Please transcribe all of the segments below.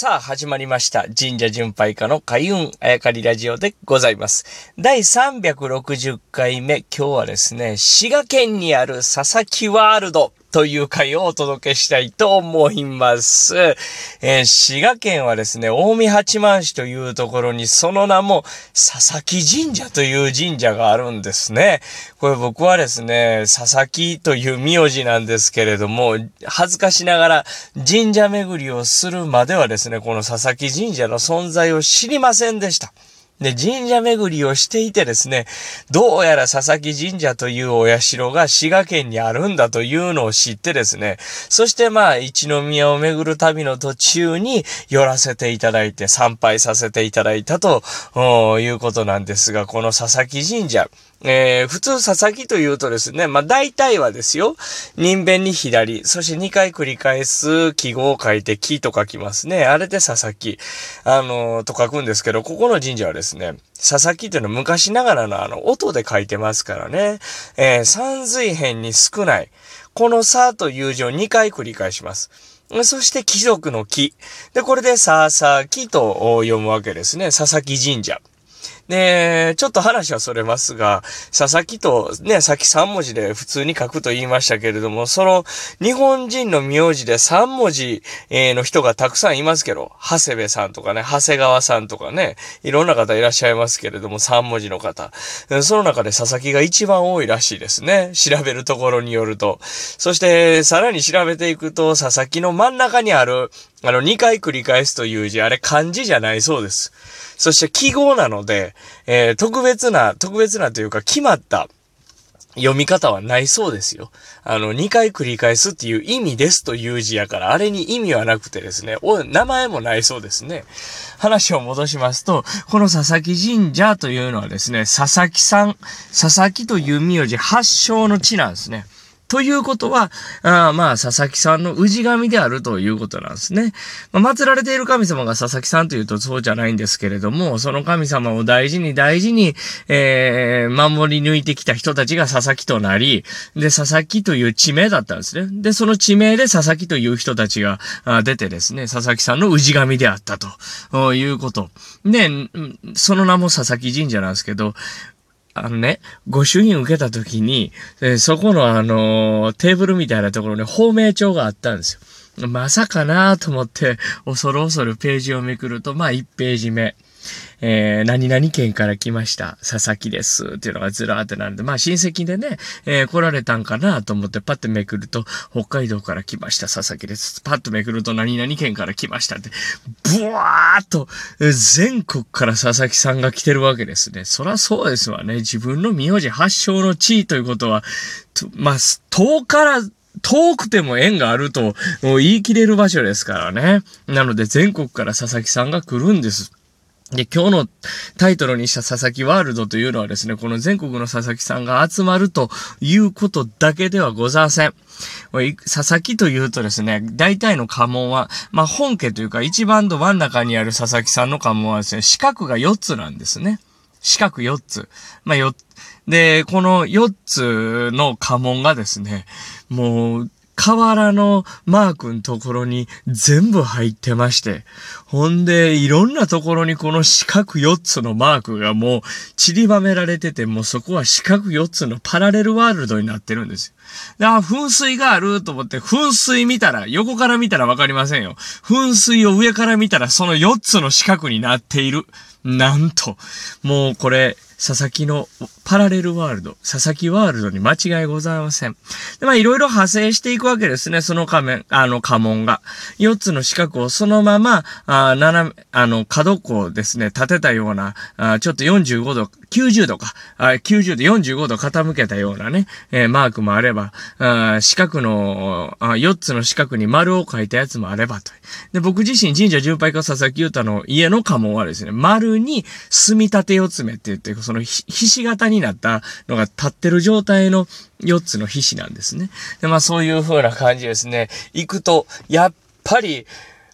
さあ、始まりました。神社巡拝家の開運あやかりラジオでございます。第360回目、今日はですね、滋賀県にある佐々木ワールドという回をお届けしたいと思います。えー、滋賀県はですね、大見八幡市というところにその名も佐々木神社という神社があるんですね。これ僕はですね、佐々木という名字なんですけれども、恥ずかしながら神社巡りをするまではですね、この佐々木神社の存在を知りませんでした。で、神社巡りをしていてですね、どうやら佐々木神社というお社が滋賀県にあるんだというのを知ってですね、そしてまあ、一宮を巡る旅の途中に寄らせていただいて参拝させていただいたということなんですが、この佐々木神社、えー、普通佐々木というとですね、まあ大体はですよ、人弁に左、そして2回繰り返す記号を書いて木と書きますね。あれで佐々木、あのー、と書くんですけど、ここの神社はですね、佐々木というのは昔ながらのあの音で書いてますからね、えー、三髄辺に少ない。このさという字を2回繰り返します。そして貴族の木。で、これでささきと読むわけですね。佐々木神社。で、ちょっと話はそれますが、佐々木とね、さっき3文字で普通に書くと言いましたけれども、その日本人の名字で3文字の人がたくさんいますけど、長谷部さんとかね、長谷川さんとかね、いろんな方いらっしゃいますけれども、3文字の方。その中で佐々木が一番多いらしいですね。調べるところによると。そして、さらに調べていくと、佐々木の真ん中にある、あの、2回繰り返すという字、あれ漢字じゃないそうです。そして記号なので、えー、特別な、特別なというか決まった読み方はないそうですよ。あの、2回繰り返すっていう意味ですという字やから、あれに意味はなくてですね、お、名前もないそうですね。話を戻しますと、この佐々木神社というのはですね、佐々木さん、佐々木という名字発祥の地なんですね。ということは、あまあ、佐々木さんの氏神であるということなんですね。まあ、祀られている神様が佐々木さんというとそうじゃないんですけれども、その神様を大事に大事に、えー、守り抜いてきた人たちが佐々木となり、で、佐々木という地名だったんですね。で、その地名で佐々木という人たちが出てですね、佐々木さんの氏神であったということ。で、その名も佐々木神社なんですけど、あのね、ご主人受けた時に、えー、そこのあのー、テーブルみたいなところに芳名帳があったんですよ。まさかなと思って、恐る恐るページをめくると、まあ1ページ目。えー、何々県から来ました。佐々木です。っていうのがずらーってなるんで、まあ親戚でね、えー、来られたんかなと思ってパッてめくると、北海道から来ました。佐々木です。パッとめくると何々県から来ましたって、ブワーっと、全国から佐々木さんが来てるわけですね。そらそうですわね。自分の名字発祥の地位ということは、まあ、遠から遠くても縁があると言い切れる場所ですからね。なので全国から佐々木さんが来るんです。で、今日のタイトルにした佐々木ワールドというのはですね、この全国の佐々木さんが集まるということだけではございません。佐々木というとですね、大体の家紋は、まあ、本家というか一番ど真ん中にある佐々木さんの家紋はですね、四角が4つなんですね。四角4つ。まあ、4で、この4つの家紋がですね、もう、河原のマークのところに全部入ってまして、ほんで、いろんなところにこの四角4つのマークがもう散りばめられてて、もうそこは四角4つのパラレルワールドになってるんですよ。で、あ、噴水があると思って、噴水見たら、横から見たらわかりませんよ。噴水を上から見たらその4つの四角になっている。なんと、もうこれ、佐々木のパラレルワールド、佐々木ワールドに間違いございません。で、まあ、いろいろ派生していくわけですね、その仮面、あの、家紋が。四つの四角をそのまま、あ斜め、あの、角っこをですね、立てたような、あちょっと45度、90度か、あ90度、45度傾けたようなね、えー、マークもあれば、あ四角のあ、四つの四角に丸を書いたやつもあればと。で、僕自身神社巡拝家佐々木優太の家の家紋はですね、丸に墨立て四つ目って言って、そのひし形になったのが立ってる状態の4つのひしなんですね。で、まあそういう風な感じですね。行くと、やっぱり、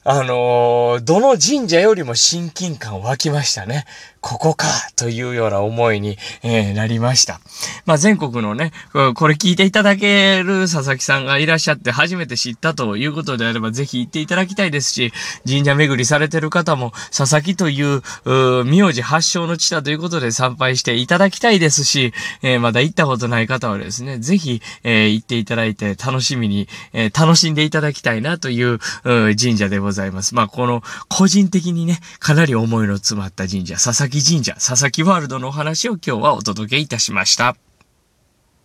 あのー、どの神社よりも親近感湧きましたね。ここかというような思いに、えー、なりました。まあ、全国のね、これ聞いていただける佐々木さんがいらっしゃって初めて知ったということであれば、ぜひ行っていただきたいですし、神社巡りされてる方も、佐々木という、う名字発祥の地だということで参拝していただきたいですし、えー、まだ行ったことない方はですね、ぜひ、えー、行っていただいて楽しみに、えー、楽しんでいただきたいなという神社でございます。まあ、この、個人的にね、かなり思いの詰まった神社、佐々木神社、佐々木ワールドのお話を今日はお届けいたしました。